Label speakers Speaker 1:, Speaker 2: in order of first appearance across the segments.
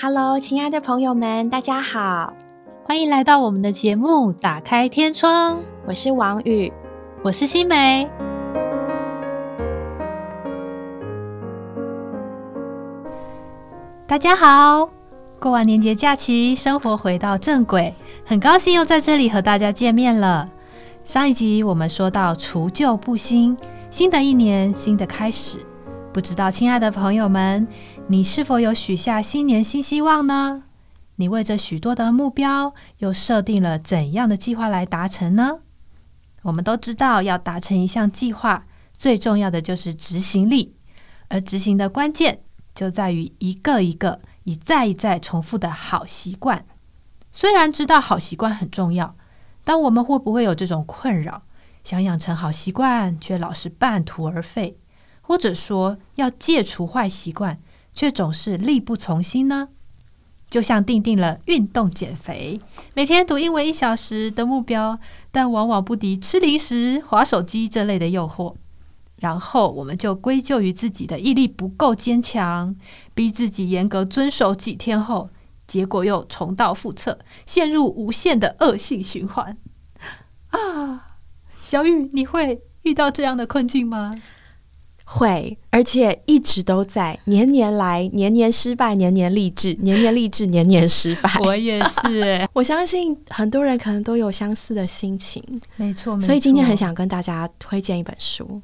Speaker 1: Hello，亲爱的朋友们，大家好，
Speaker 2: 欢迎来到我们的节目《打开天窗》。
Speaker 1: 我是王宇，
Speaker 2: 我是新梅。大家好，过完年节假期，生活回到正轨，很高兴又在这里和大家见面了。上一集我们说到除旧布新，新的一年新的开始，不知道亲爱的朋友们。你是否有许下新年新希望呢？你为着许多的目标，又设定了怎样的计划来达成呢？我们都知道，要达成一项计划，最重要的就是执行力，而执行的关键就在于一个一个、一再一再重复的好习惯。虽然知道好习惯很重要，但我们会不会有这种困扰？想养成好习惯，却老是半途而废，或者说要戒除坏习惯？却总是力不从心呢？就像定定了运动减肥，每天读英文一小时的目标，但往往不敌吃零食、划手机这类的诱惑，然后我们就归咎于自己的毅力不够坚强，逼自己严格遵守。几天后，结果又重蹈覆辙，陷入无限的恶性循环。啊，小雨，你会遇到这样的困境吗？
Speaker 1: 会，而且一直都在，年年来，年年失败，年年励志，年年励志，年年失败。
Speaker 2: 我也是，
Speaker 1: 我相信很多人可能都有相似的心情。
Speaker 2: 没错，
Speaker 1: 所以今天很想跟大家推荐一本书。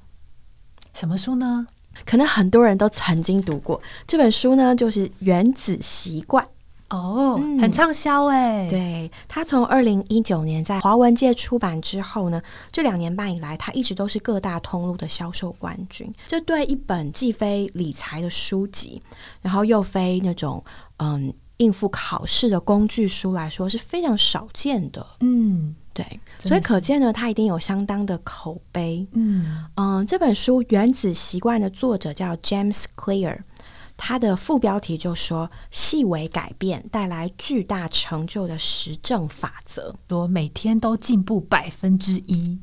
Speaker 2: 什么书呢？
Speaker 1: 可能很多人都曾经读过这本书呢，就是《原子习惯》。
Speaker 2: 哦，很畅销哎！
Speaker 1: 对，他从二零一九年在华文界出版之后呢，这两年半以来，他一直都是各大通路的销售冠军。这对一本既非理财的书籍，然后又非那种嗯应付考试的工具书来说，是非常少见的。嗯，对，所以可见呢，它一定有相当的口碑。嗯嗯，这本书《原子习惯》的作者叫 James Clear。它的副标题就说：“细微改变带来巨大成就的实证法则，
Speaker 2: 说每天都进步百分之一，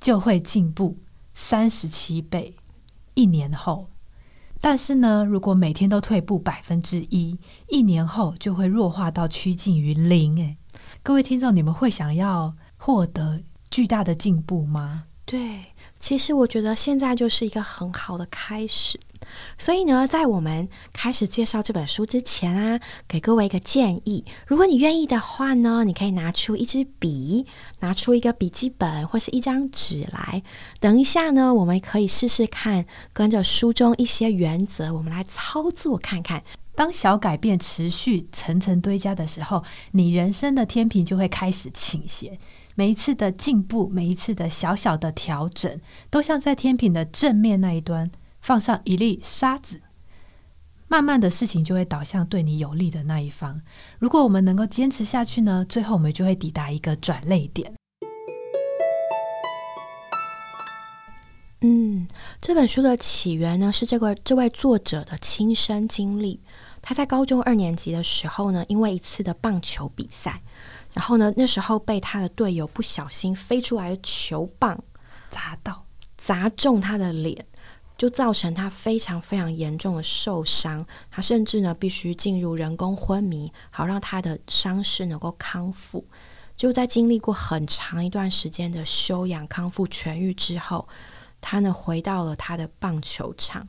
Speaker 2: 就会进步三十七倍。一年后，但是呢，如果每天都退步百分之一，一年后就会弱化到趋近于零。诶，各位听众，你们会想要获得巨大的进步吗？
Speaker 1: 对，其实我觉得现在就是一个很好的开始。”所以呢，在我们开始介绍这本书之前啊，给各位一个建议：如果你愿意的话呢，你可以拿出一支笔，拿出一个笔记本或是一张纸来。等一下呢，我们可以试试看，跟着书中一些原则，我们来操作看看。
Speaker 2: 当小改变持续层层堆加的时候，你人生的天平就会开始倾斜。每一次的进步，每一次的小小的调整，都像在天平的正面那一端。放上一粒沙子，慢慢的事情就会导向对你有利的那一方。如果我们能够坚持下去呢，最后我们就会抵达一个转泪点。
Speaker 1: 嗯，这本书的起源呢，是这个这位作者的亲身经历。他在高中二年级的时候呢，因为一次的棒球比赛，然后呢，那时候被他的队友不小心飞出来的球棒
Speaker 2: 砸到，
Speaker 1: 砸中他的脸。就造成他非常非常严重的受伤，他甚至呢必须进入人工昏迷，好让他的伤势能够康复。就在经历过很长一段时间的休养康复痊愈之后，他呢回到了他的棒球场。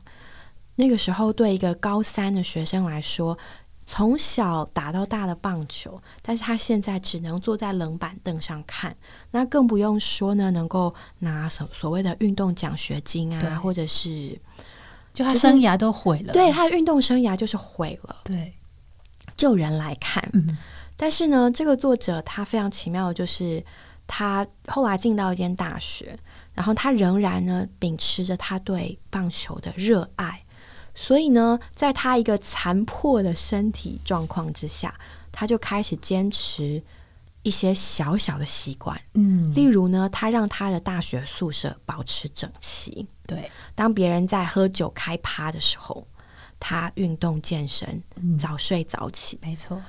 Speaker 1: 那个时候，对一个高三的学生来说，从小打到大的棒球，但是他现在只能坐在冷板凳上看，那更不用说呢，能够拿所所谓的运动奖学金啊，或者是
Speaker 2: 就他生涯都毁了，
Speaker 1: 对他的运动生涯就是毁了。
Speaker 2: 对，
Speaker 1: 就人来看，但是呢，这个作者他非常奇妙的就是，他后来进到一间大学，然后他仍然呢秉持着他对棒球的热爱。所以呢，在他一个残破的身体状况之下，他就开始坚持一些小小的习惯。嗯，例如呢，他让他的大学宿舍保持整齐。
Speaker 2: 对，
Speaker 1: 当别人在喝酒开趴的时候，他运动健身，早睡早起。
Speaker 2: 没错。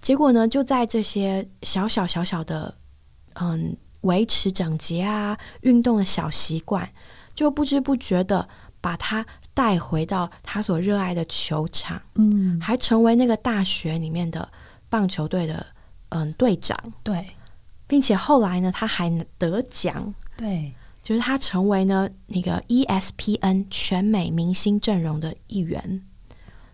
Speaker 1: 结果呢，就在这些小小小小的，嗯，维持整洁啊，运动的小习惯，就不知不觉的。把他带回到他所热爱的球场，
Speaker 2: 嗯，
Speaker 1: 还成为那个大学里面的棒球队的嗯队长，
Speaker 2: 对。
Speaker 1: 并且后来呢，他还得奖，
Speaker 2: 对，
Speaker 1: 就是他成为呢那个 ESPN 全美明星阵容的一员。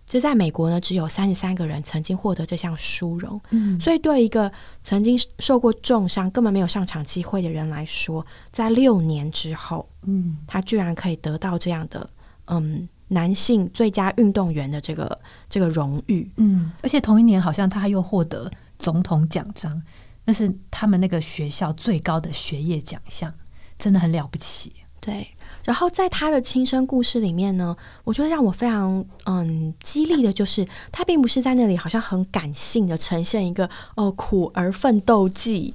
Speaker 1: 就在美国呢，只有三十三个人曾经获得这项殊荣。
Speaker 2: 嗯，
Speaker 1: 所以，对一个曾经受过重伤、根本没有上场机会的人来说，在六年之后，
Speaker 2: 嗯，
Speaker 1: 他居然可以得到这样的嗯男性最佳运动员的这个这个荣誉。
Speaker 2: 嗯，而且同一年好像他又获得总统奖章，那是他们那个学校最高的学业奖项，真的很了不起。
Speaker 1: 对，然后在他的亲身故事里面呢，我觉得让我非常嗯激励的就是，他并不是在那里好像很感性的呈现一个哦苦而奋斗记，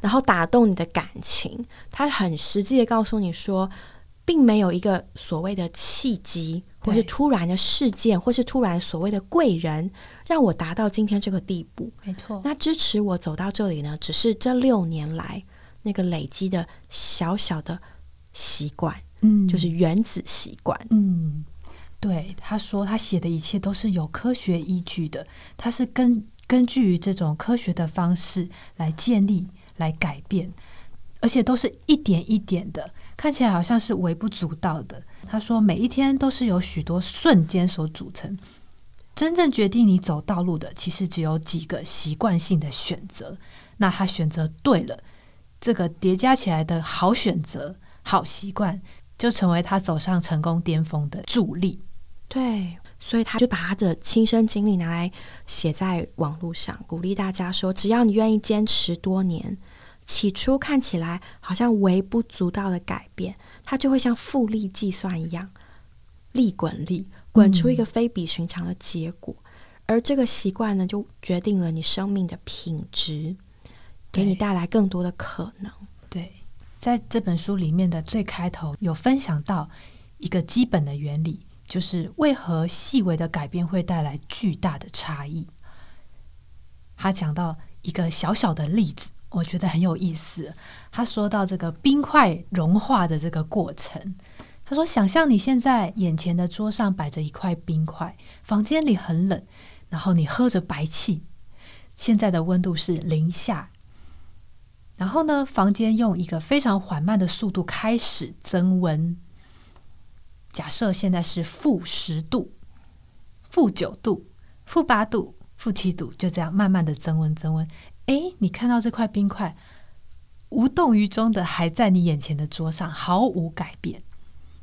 Speaker 1: 然后打动你的感情，他很实际的告诉你说，并没有一个所谓的契机，或是突然的事件，或是突然所谓的贵人，让我达到今天这个地步。
Speaker 2: 没错，
Speaker 1: 那支持我走到这里呢，只是这六年来那个累积的小小的习惯。
Speaker 2: 嗯，
Speaker 1: 就是原子习惯。
Speaker 2: 嗯，对，他说他写的一切都是有科学依据的，他是根根据于这种科学的方式来建立、来改变，而且都是一点一点的，看起来好像是微不足道的。他说每一天都是由许多瞬间所组成，真正决定你走道路的，其实只有几个习惯性的选择。那他选择对了，这个叠加起来的好选择、好习惯。就成为他走上成功巅峰的助力。
Speaker 1: 对，所以他就把他的亲身经历拿来写在网络上，鼓励大家说：只要你愿意坚持多年，起初看起来好像微不足道的改变，它就会像复利计算一样，利滚利，滚出一个非比寻常的结果。而这个习惯呢，就决定了你生命的品质，给你带来更多的可能。
Speaker 2: 对，在这本书里面的最开头有分享到一个基本的原理，就是为何细微的改变会带来巨大的差异。他讲到一个小小的例子，我觉得很有意思。他说到这个冰块融化的这个过程。他说：“想象你现在眼前的桌上摆着一块冰块，房间里很冷，然后你喝着白气，现在的温度是零下。然后呢，房间用一个非常缓慢的速度开始增温。假设现在是负十度、负九度、负八度、负七度，就这样慢慢的增温增温。诶，你看到这块冰块无动于衷的还在你眼前的桌上，毫无改变。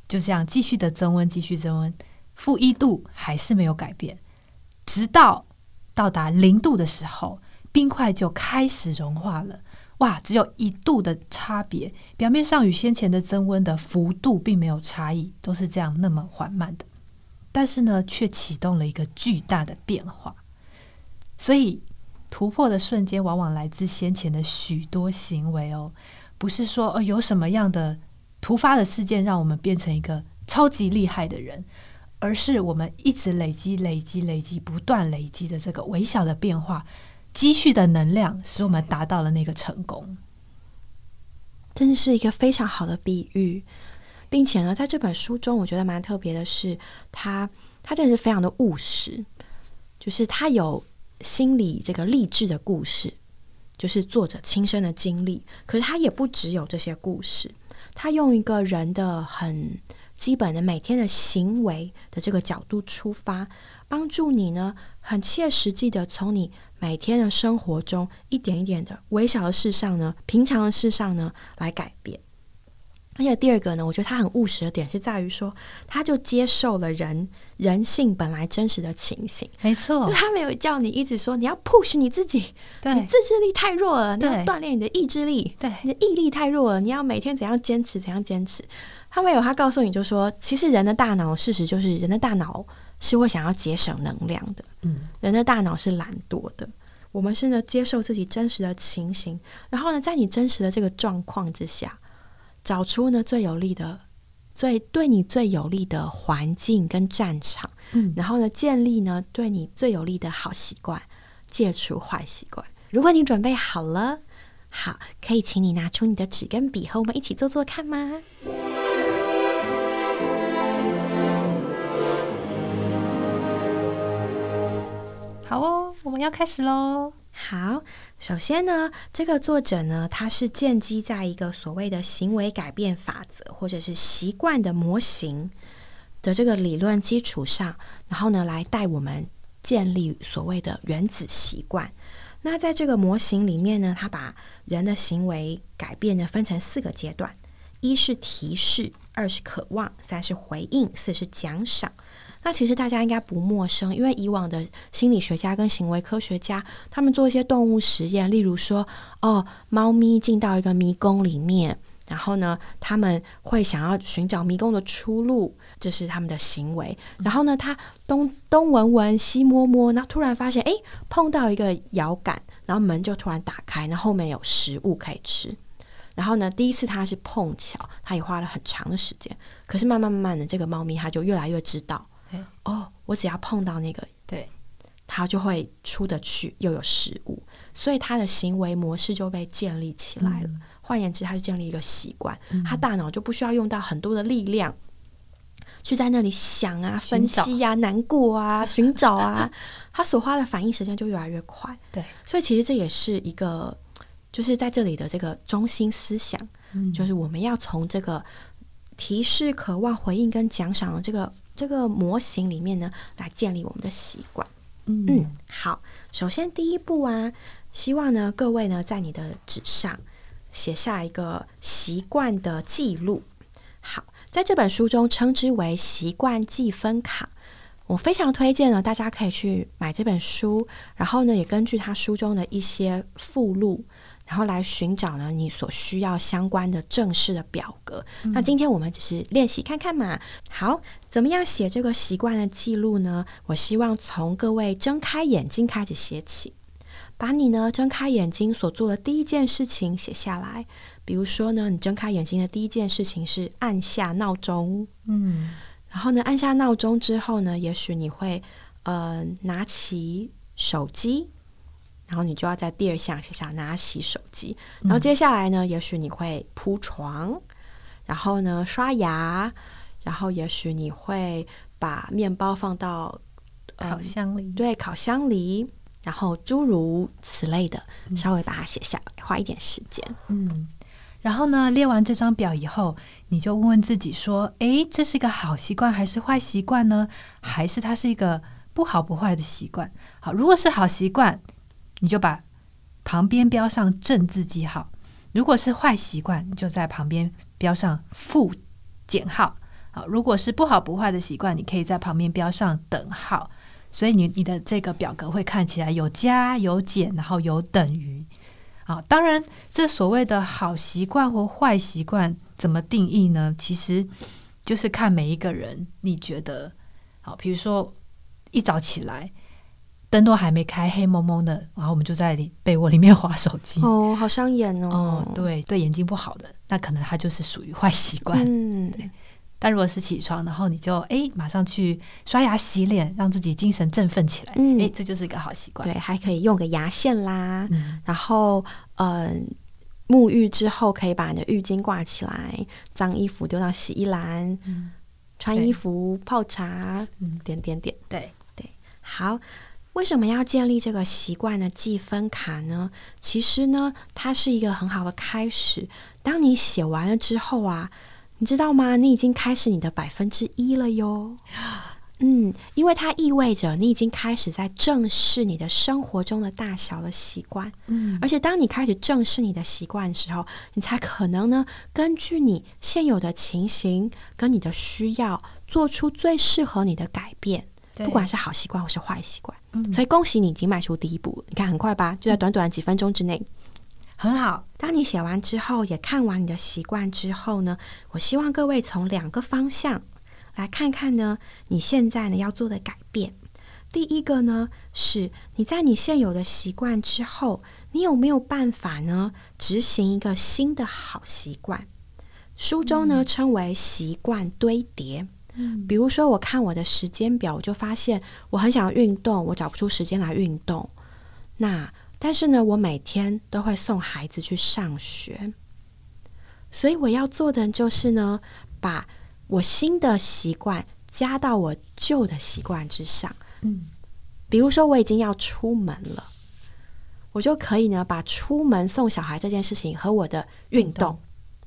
Speaker 2: 就这样继续的增温，继续增温，负一度还是没有改变，直到到达零度的时候，冰块就开始融化了。哇，只有一度的差别，表面上与先前的增温的幅度并没有差异，都是这样那么缓慢的，但是呢，却启动了一个巨大的变化。所以，突破的瞬间往往来自先前的许多行为哦，不是说呃有什么样的突发的事件让我们变成一个超级厉害的人，而是我们一直累积、累积、累积、不断累积的这个微小的变化。积蓄的能量使我们达到了那个成功，
Speaker 1: 真的是一个非常好的比喻，并且呢，在这本书中，我觉得蛮特别的是，他他真的是非常的务实，就是他有心理这个励志的故事，就是作者亲身的经历，可是他也不只有这些故事，他用一个人的很基本的每天的行为的这个角度出发，帮助你呢，很切实际的从你。每天的生活中，一点一点的微小的事上呢，平常的事上呢，来改变。而且第二个呢，我觉得他很务实的点是在于说，他就接受了人人性本来真实的情形。
Speaker 2: 没错
Speaker 1: 就，他没有叫你一直说你要 push 你自己，你自制力太弱了，你要锻炼你的意志力，
Speaker 2: 对
Speaker 1: 你的毅力太弱了，你要每天怎样坚持，怎样坚持。他没有，他告诉你就说，其实人的大脑，事实就是人的大脑是会想要节省能量的。
Speaker 2: 嗯，
Speaker 1: 人的大脑是懒惰的，我们是呢接受自己真实的情形，然后呢，在你真实的这个状况之下，找出呢最有利的、最对你最有利的环境跟战场，
Speaker 2: 嗯，
Speaker 1: 然后呢建立呢对你最有利的好习惯，戒除坏习惯。如果你准备好了，好，可以请你拿出你的纸跟笔和我们一起做做看吗？
Speaker 2: 好哦，我们要开始喽。
Speaker 1: 好，首先呢，这个作者呢，他是建基在一个所谓的行为改变法则或者是习惯的模型的这个理论基础上，然后呢，来带我们建立所谓的原子习惯。那在这个模型里面呢，他把人的行为改变呢分成四个阶段：一是提示，二是渴望，三是回应，四是奖赏。那其实大家应该不陌生，因为以往的心理学家跟行为科学家，他们做一些动物实验，例如说，哦，猫咪进到一个迷宫里面，然后呢，他们会想要寻找迷宫的出路，这是他们的行为。然后呢，他东东闻闻，西摸摸，然后突然发现，哎，碰到一个摇杆，然后门就突然打开，然后后面有食物可以吃。然后呢，第一次他是碰巧，他也花了很长的时间，可是慢慢慢慢的，这个猫咪它就越来越知道。哦，我只要碰到那个，
Speaker 2: 对，
Speaker 1: 他就会出得去，又有食物，所以他的行为模式就被建立起来了。换言之，他就建立一个习惯，他大脑就不需要用到很多的力量去在那里想啊、分析啊、难过啊、寻找啊，他所花的反应时间就越来越快。
Speaker 2: 对，
Speaker 1: 所以其实这也是一个，就是在这里的这个中心思想，就是我们要从这个提示、渴望、回应跟奖赏的这个。这个模型里面呢，来建立我们的习惯。嗯，好，首先第一步啊，希望呢各位呢在你的纸上写下一个习惯的记录。好，在这本书中称之为习惯记分卡。我非常推荐呢，大家可以去买这本书，然后呢也根据他书中的一些附录。然后来寻找呢，你所需要相关的正式的表格。那今天我们只是练习看看嘛。好，怎么样写这个习惯的记录呢？我希望从各位睁开眼睛开始写起，把你呢睁开眼睛所做的第一件事情写下来。比如说呢，你睁开眼睛的第一件事情是按下闹钟，嗯，然后呢，按下闹钟之后呢，也许你会呃拿起手机。然后你就要在第二项写下拿起手机，然后接下来呢，也许你会铺床，然后呢刷牙，然后也许你会把面包放到
Speaker 2: 烤箱里，
Speaker 1: 对，烤箱里，然后诸如此类的，稍微把它写下来，花一点时间。
Speaker 2: 嗯，然后呢，列完这张表以后，你就问问自己说：，诶，这是一个好习惯还是坏习惯呢？还是它是一个不好不坏的习惯？好，如果是好习惯。你就把旁边标上正字记号，如果是坏习惯，你就在旁边标上负减号。好，如果是不好不坏的习惯，你可以在旁边标上等号。所以你你的这个表格会看起来有加有减，然后有等于。好，当然这所谓的好习惯或坏习惯怎么定义呢？其实就是看每一个人，你觉得好，比如说一早起来。灯都还没开，黑蒙蒙的，然后我们就在里被窝里面划手机。
Speaker 1: 哦，好伤眼哦。
Speaker 2: 哦，对，对眼睛不好的，那可能它就是属于坏习惯。嗯，对。但如果是起床，然后你就哎马上去刷牙洗脸，让自己精神振奋起来，哎，这就是一个好习惯。
Speaker 1: 对，还可以用个牙线啦。然后，嗯，沐浴之后可以把你的浴巾挂起来，脏衣服丢到洗衣篮，穿衣服、泡茶，点点点。
Speaker 2: 对
Speaker 1: 对，好。为什么要建立这个习惯的记分卡呢？其实呢，它是一个很好的开始。当你写完了之后啊，你知道吗？你已经开始你的百分之一了哟。嗯，因为它意味着你已经开始在正视你的生活中的大小的习惯。嗯，而且当你开始正视你的习惯的时候，你才可能呢，根据你现有的情形跟你的需要，做出最适合你的改变。不管是好习惯或是坏习惯，所以恭喜你已经迈出第一步了。你看很快吧，就在短短几分钟之内，
Speaker 2: 很好。
Speaker 1: 当你写完之后，也看完你的习惯之后呢，我希望各位从两个方向来看看呢，你现在呢要做的改变。第一个呢，是你在你现有的习惯之后，你有没有办法呢执行一个新的好习惯？书中呢称为习惯堆叠。比如说，我看我的时间表，我就发现我很想运动，我找不出时间来运动。那但是呢，我每天都会送孩子去上学，所以我要做的就是呢，把我新的习惯加到我旧的习惯之上。嗯，比如说我已经要出门了，我就可以呢把出门送小孩这件事情和我的运动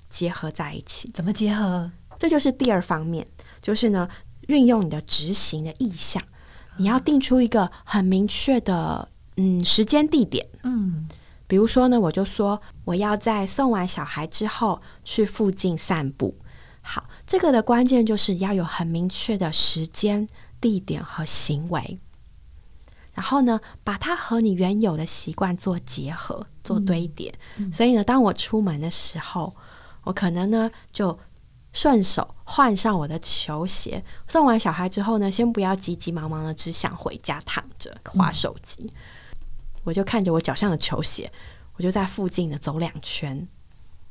Speaker 1: 结合在一起。
Speaker 2: 怎么结合？
Speaker 1: 这就是第二方面，就是呢运用你的执行的意向，你要定出一个很明确的嗯时间地点。
Speaker 2: 嗯，
Speaker 1: 比如说呢，我就说我要在送完小孩之后去附近散步。好，这个的关键就是要有很明确的时间、地点和行为，然后呢，把它和你原有的习惯做结合、做堆叠。所以呢，当我出门的时候，我可能呢就顺手换上我的球鞋。送完小孩之后呢，先不要急急忙忙的，只想回家躺着划手机，我就看着我脚上的球鞋，我就在附近的走两圈，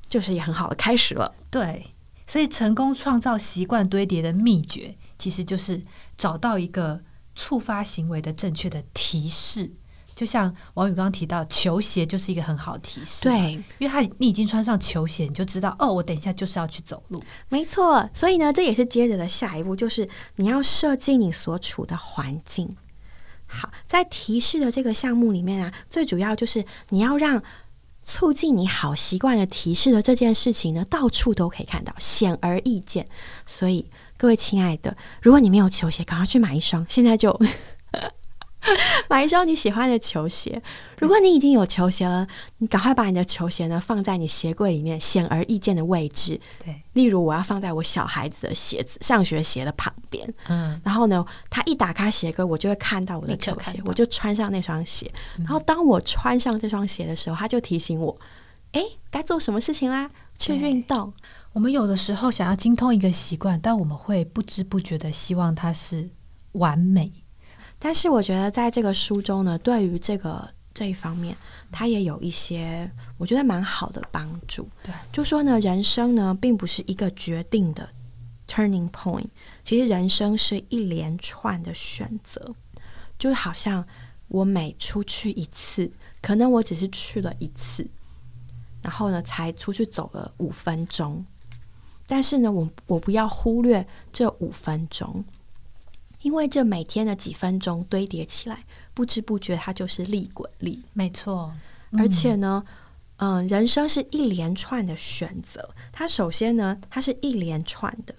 Speaker 1: 就是也很好的开始了。
Speaker 2: 对。所以，成功创造习惯堆叠的秘诀，其实就是找到一个触发行为的正确的提示。就像王宇刚刚提到，球鞋就是一个很好的提示。
Speaker 1: 对，
Speaker 2: 因为他你已经穿上球鞋，你就知道哦，我等一下就是要去走路。
Speaker 1: 没错，所以呢，这也是接着的下一步，就是你要设计你所处的环境。好，在提示的这个项目里面啊，最主要就是你要让。促进你好习惯的提示的这件事情呢，到处都可以看到，显而易见。所以，各位亲爱的，如果你没有球鞋，赶快去买一双，现在就。买一双你喜欢的球鞋。如果你已经有球鞋了，你赶快把你的球鞋呢放在你鞋柜里面显而易见的位置。
Speaker 2: 对，
Speaker 1: 例如我要放在我小孩子的鞋子、上学鞋的旁边。
Speaker 2: 嗯，
Speaker 1: 然后呢，他一打开鞋柜，我就会看到我的球鞋，我就穿上那双鞋。然后当我穿上这双鞋的时候，他就提醒我：哎，该做什么事情啦？去运动。
Speaker 2: 我们有的时候想要精通一个习惯，但我们会不知不觉的希望它是完美。
Speaker 1: 但是我觉得在这个书中呢，对于这个这一方面，他也有一些我觉得蛮好的帮助。
Speaker 2: 对，
Speaker 1: 就说呢，人生呢并不是一个决定的 turning point，其实人生是一连串的选择。就好像我每出去一次，可能我只是去了一次，然后呢才出去走了五分钟，但是呢，我我不要忽略这五分钟。因为这每天的几分钟堆叠起来，不知不觉它就是利滚利。
Speaker 2: 没错，
Speaker 1: 而且呢，嗯，人生是一连串的选择。它首先呢，它是一连串的；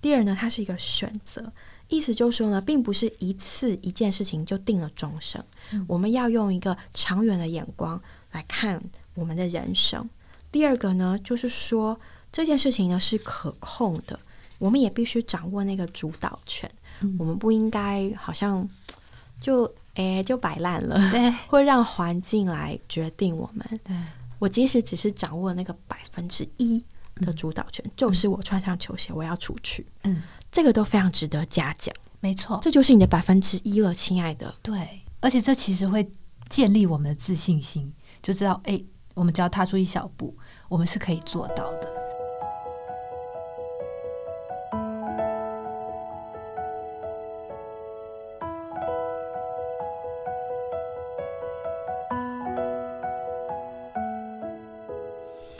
Speaker 1: 第二呢，它是一个选择。意思就是说呢，并不是一次一件事情就定了终生。我们要用一个长远的眼光来看我们的人生。第二个呢，就是说这件事情呢是可控的，我们也必须掌握那个主导权。我们不应该好像 就哎就摆烂了，
Speaker 2: 对，
Speaker 1: 会让环境来决定我们。
Speaker 2: 对
Speaker 1: 我即使只是掌握那个百分之一的主导权，就是我穿上球鞋我要出去，
Speaker 2: 嗯，
Speaker 1: 这个都非常值得嘉奖。
Speaker 2: 没错，
Speaker 1: 这就是你的百分之一了，亲爱的。
Speaker 2: 对，而且这其实会建立我们的自信心，就知道哎，我们只要踏出一小步，我们是可以做到的。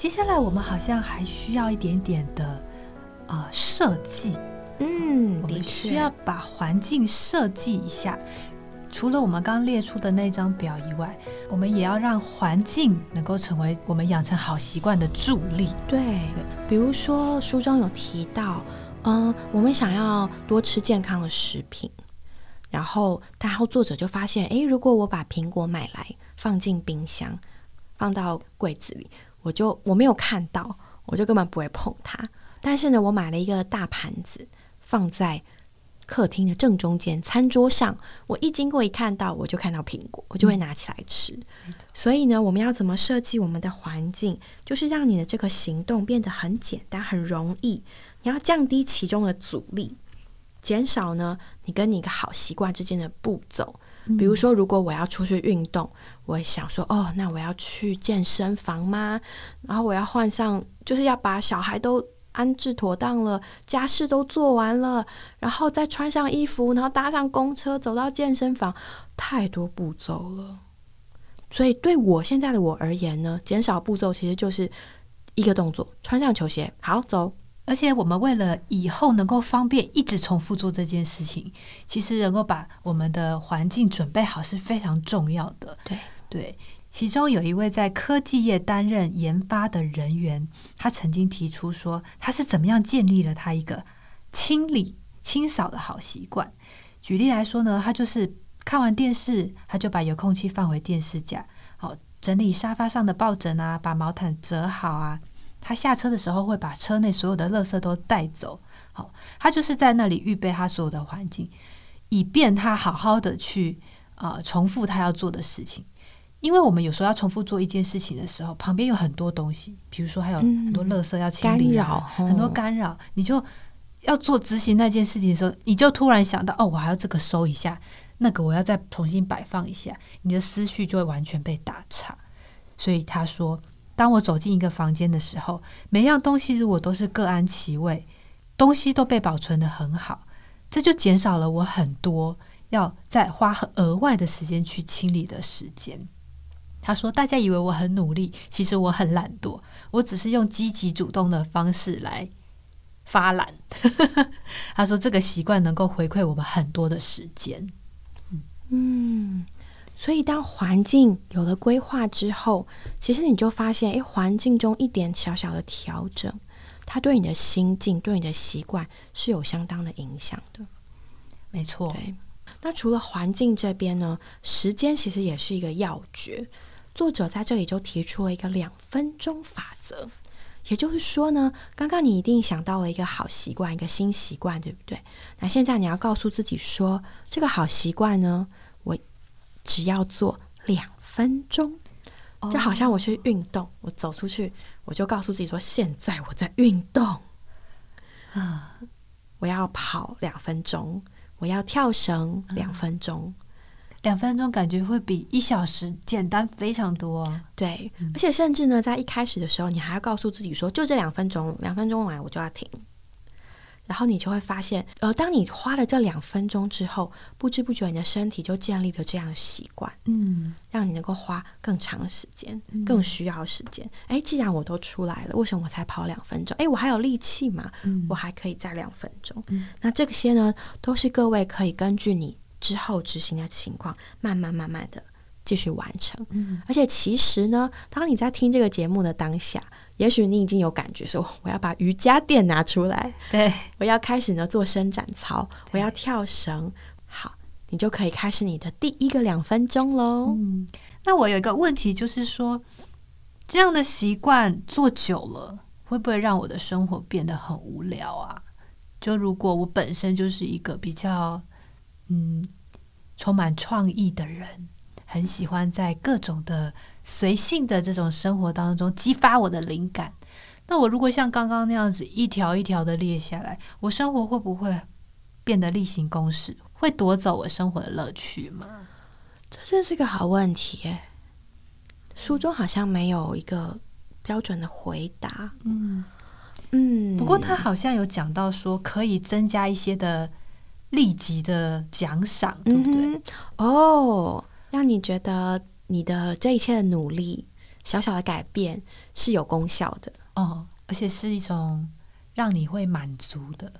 Speaker 2: 接下来我们好像还需要一点点的呃设计，
Speaker 1: 嗯，
Speaker 2: 我们需要把环境设计一下。除了我们刚列出的那张表以外，我们也要让环境能够成为我们养成好习惯的助力。
Speaker 1: 对，比如说书中有提到，嗯，我们想要多吃健康的食品，然后，然后作者就发现，诶，如果我把苹果买来放进冰箱，放到柜子里。我就我没有看到，我就根本不会碰它。但是呢，我买了一个大盘子，放在客厅的正中间餐桌上。我一经过一看到，我就看到苹果，我就会拿起来吃。所以呢，我们要怎么设计我们的环境，就是让你的这个行动变得很简单、很容易。你要降低其中的阻力，减少呢你跟你一个好习惯之间的步骤。比如说，如果我要出去运动，我想说，哦，那我要去健身房吗？然后我要换上，就是要把小孩都安置妥当了，家事都做完了，然后再穿上衣服，然后搭上公车走到健身房，太多步骤了。所以对我现在的我而言呢，减少步骤其实就是一个动作，穿上球鞋，好走，
Speaker 2: 而且我们为了以后能够方便一直重复做这件事情，其实能够把我们的环境准备好是非常重要的。
Speaker 1: 对
Speaker 2: 对，其中有一位在科技业担任研发的人员，他曾经提出说，他是怎么样建立了他一个清理清扫的好习惯。举例来说呢，他就是看完电视，他就把遥控器放回电视架，好整理沙发上的抱枕啊，把毛毯折好啊。他下车的时候会把车内所有的垃圾都带走，好，他就是在那里预备他所有的环境，以便他好好的去啊重复他要做的事情。因为我们有时候要重复做一件事情的时候，旁边有很多东西，比如说还有很多垃圾要清理啊，很多干扰，你就要做执行那件事情的时候，你就突然想到，哦，我还要这个收一下，那个我要再重新摆放一下，你的思绪就会完全被打岔。所以他说。当我走进一个房间的时候，每样东西如果都是各安其位，东西都被保存的很好，这就减少了我很多要再花额外的时间去清理的时间。他说：“大家以为我很努力，其实我很懒惰，我只是用积极主动的方式来发懒。”他说：“这个习惯能够回馈我们很多的时间。”
Speaker 1: 嗯。所以，当环境有了规划之后，其实你就发现，诶，环境中一点小小的调整，它对你的心境、对你的习惯是有相当的影响的。
Speaker 2: 没错。
Speaker 1: 对。那除了环境这边呢，时间其实也是一个要诀。作者在这里就提出了一个两分钟法则，也就是说呢，刚刚你一定想到了一个好习惯、一个新习惯，对不对？那现在你要告诉自己说，这个好习惯呢？我只要做两分钟，就好像我去运动，我走出去，我就告诉自己说：“现在我在运动。啊，我要跑两分钟，我要跳绳两分钟，
Speaker 2: 两分钟感觉会比一小时简单非常多。”
Speaker 1: 对，而且甚至呢，在一开始的时候，你还要告诉自己说：“就这两分钟，两分钟完我就要停。”然后你就会发现，呃，当你花了这两分钟之后，不知不觉你的身体就建立了这样的习惯，
Speaker 2: 嗯，
Speaker 1: 让你能够花更长时间、更需要时间。哎，既然我都出来了，为什么我才跑两分钟？哎，我还有力气嘛，我还可以再两分钟。那这些呢，都是各位可以根据你之后执行的情况，慢慢慢慢的继续完成。而且其实呢，当你在听这个节目的当下。也许你已经有感觉，说我要把瑜伽垫拿出来，
Speaker 2: 对
Speaker 1: 我要开始呢做伸展操，我要跳绳。好，你就可以开始你的第一个两分钟喽。
Speaker 2: 嗯，那我有一个问题，就是说这样的习惯做久了，会不会让我的生活变得很无聊啊？就如果我本身就是一个比较嗯充满创意的人，很喜欢在各种的。随性的这种生活当中激发我的灵感，那我如果像刚刚那样子一条一条的列下来，我生活会不会变得例行公事，会夺走我生活的乐趣吗？
Speaker 1: 这真是个好问题。书中好像没有一个标准的回答。
Speaker 2: 嗯
Speaker 1: 嗯，
Speaker 2: 不过他好像有讲到说可以增加一些的立即的奖赏，对不对？
Speaker 1: 哦，让你觉得。你的这一切的努力，小小的改变是有功效的
Speaker 2: 哦，而且是一种让你会满足的，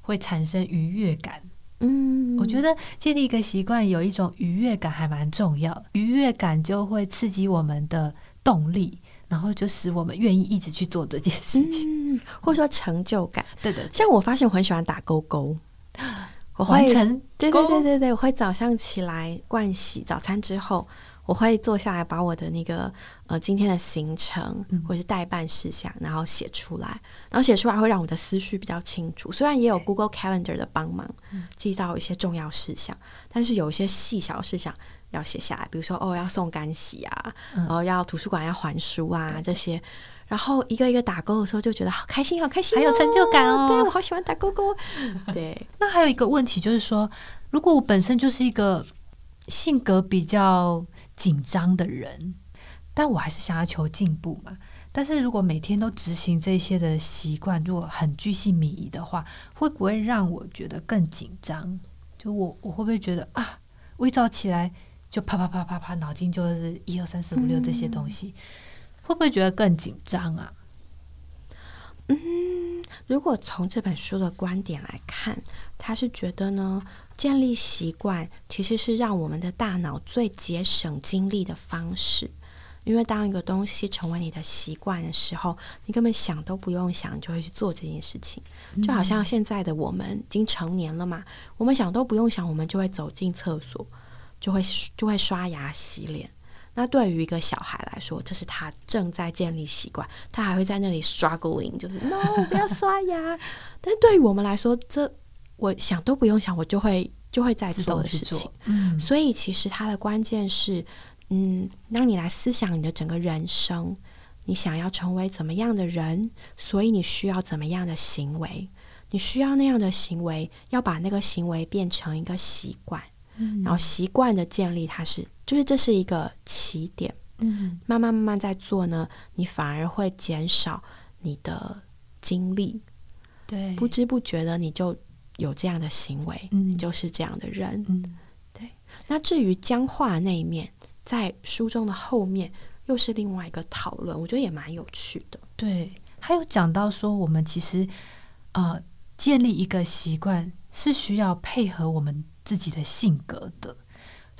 Speaker 2: 会产生愉悦感。
Speaker 1: 嗯，
Speaker 2: 我觉得建立一个习惯，有一种愉悦感还蛮重要，愉悦感就会刺激我们的动力，然后就使我们愿意一直去做这件事情，
Speaker 1: 或者说成就感。
Speaker 2: 对的，
Speaker 1: 像我发现我很喜欢打勾勾。
Speaker 2: 我会成，
Speaker 1: 对对对对对，我会早上起来盥洗，早餐之后。我会坐下来，把我的那个呃今天的行程或者是代办事项，然后写出来，然后写出来会让我的思绪比较清楚。虽然也有 Google Calendar 的帮忙，记到一些重要事项，但是有一些细小事项要写下来，比如说哦要送干洗啊，然后要图书馆要还书啊这些，然后一个一个打勾的时候就觉得好开心，好开心，
Speaker 2: 还有成就感哦。
Speaker 1: 对我好喜欢打勾勾。对，
Speaker 2: 那还有一个问题就是说，如果我本身就是一个性格比较。紧张的人，但我还是想要求进步嘛。但是如果每天都执行这些的习惯，如果很具细靡遗的话，会不会让我觉得更紧张？就我我会不会觉得啊，我一早起来就啪啪啪啪啪，脑筋就是一二三四五六这些东西，会不会觉得更紧张啊？
Speaker 1: 嗯，如果从这本书的观点来看，他是觉得呢，建立习惯其实是让我们的大脑最节省精力的方式。因为当一个东西成为你的习惯的时候，你根本想都不用想，就会去做这件事情。就好像现在的我们已经成年了嘛，我们想都不用想，我们就会走进厕所，就会就会刷牙洗脸。那对于一个小孩来说，这是他正在建立习惯，他还会在那里 struggling，就是 no 不要刷牙。但对于我们来说，这我想都不用想，我就会就会在做的事情。嗯，所以其实它的关键是。嗯，让你来思想你的整个人生，你想要成为怎么样的人，所以你需要怎么样的行为，你需要那样的行为，要把那个行为变成一个习惯，然后习惯的建立，它是就是这是一个起点，嗯，慢慢慢慢在做呢，你反而会减少你的精力，
Speaker 2: 对，
Speaker 1: 不知不觉的你就有这样的行为，嗯。你就是这样的人，嗯，对。那至于僵化那一面。在书中的后面又是另外一个讨论，我觉得也蛮有趣的。
Speaker 2: 对，还有讲到说，我们其实呃建立一个习惯是需要配合我们自己的性格的，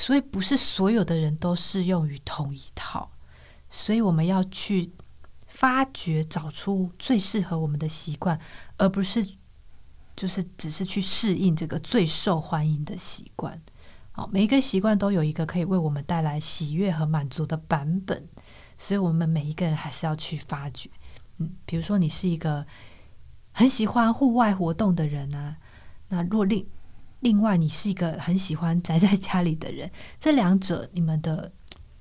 Speaker 2: 所以不是所有的人都适用于同一套，所以我们要去发掘、找出最适合我们的习惯，而不是就是只是去适应这个最受欢迎的习惯。好，每一个习惯都有一个可以为我们带来喜悦和满足的版本，所以我们每一个人还是要去发掘。嗯，比如说你是一个很喜欢户外活动的人啊，那若令另外你是一个很喜欢宅在家里的人，这两者你们的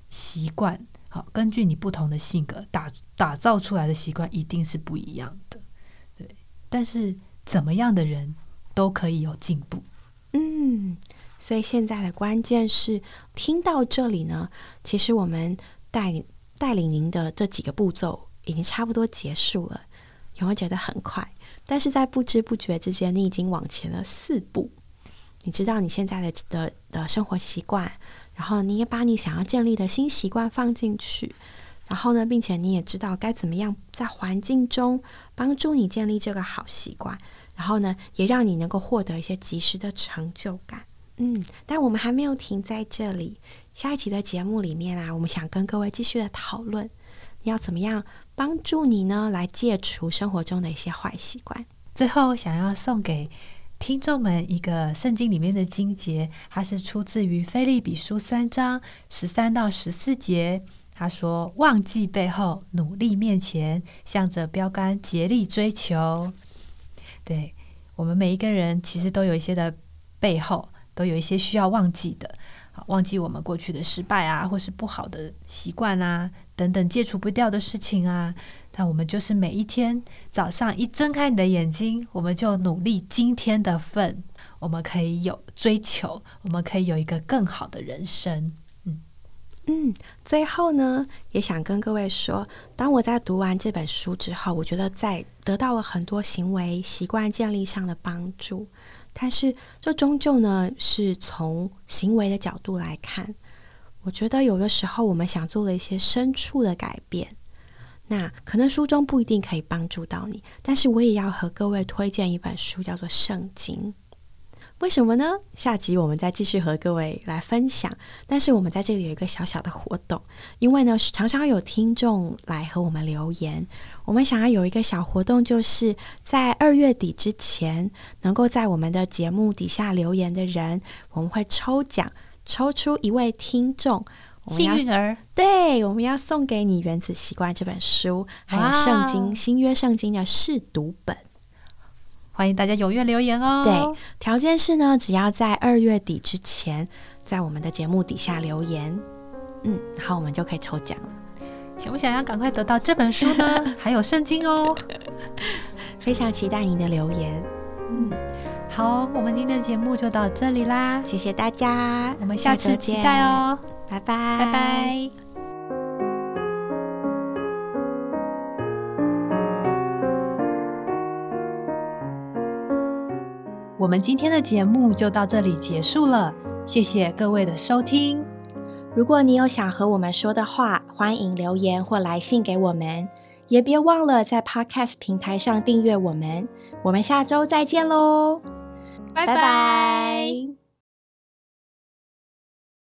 Speaker 2: 习惯，好，根据你不同的性格打打造出来的习惯一定是不一样的。对，但是怎么样的人都可以有进步。
Speaker 1: 嗯。所以现在的关键是听到这里呢，其实我们带带领您的这几个步骤已经差不多结束了，有没有觉得很快？但是在不知不觉之间，你已经往前了四步。你知道你现在的的的生活习惯，然后你也把你想要建立的新习惯放进去，然后呢，并且你也知道该怎么样在环境中帮助你建立这个好习惯，然后呢，也让你能够获得一些及时的成就感。嗯，但我们还没有停在这里。下一期的节目里面啊，我们想跟各位继续的讨论，要怎么样帮助你呢，来戒除生活中的一些坏习惯。
Speaker 2: 最后，想要送给听众们一个圣经里面的经节，它是出自于菲利比书三章十三到十四节。他说：“忘记背后，努力面前，向着标杆竭力追求。”对我们每一个人，其实都有一些的背后。都有一些需要忘记的，好，忘记我们过去的失败啊，或是不好的习惯啊，等等戒除不掉的事情啊。但我们就是每一天早上一睁开你的眼睛，我们就努力今天的份，我们可以有追求，我们可以有一个更好的人生。嗯
Speaker 1: 嗯，最后呢，也想跟各位说，当我在读完这本书之后，我觉得在得到了很多行为习惯建立上的帮助。但是，这终究呢，是从行为的角度来看。我觉得有的时候，我们想做了一些深处的改变，那可能书中不一定可以帮助到你。但是，我也要和各位推荐一本书，叫做《圣经》。为什么呢？下集我们再继续和各位来分享。但是我们在这里有一个小小的活动，因为呢常常有听众来和我们留言，我们想要有一个小活动，就是在二月底之前，能够在我们的节目底下留言的人，我们会抽奖，抽出一位听众，
Speaker 2: 幸运儿。
Speaker 1: 对，我们要送给你《原子习惯》这本书，还有《圣经》新约圣经的试读本。
Speaker 2: 欢迎大家踊跃留言哦！
Speaker 1: 对，条件是呢，只要在二月底之前，在我们的节目底下留言，嗯，然后我们就可以抽奖了。
Speaker 2: 想不想要赶快得到这本书呢？还有圣经哦，
Speaker 1: 非常期待您的留言。
Speaker 2: 嗯，好，我们今天的节目就到这里啦，
Speaker 1: 谢谢大家，
Speaker 2: 我们下次期待哦，
Speaker 1: 拜拜，
Speaker 2: 拜拜。我们今天的节目就到这里结束了，谢谢各位的收听。
Speaker 1: 如果你有想和我们说的话，欢迎留言或来信给我们，也别忘了在 Podcast 平台上订阅我们。我们下周再见喽，
Speaker 2: 拜
Speaker 1: 拜拜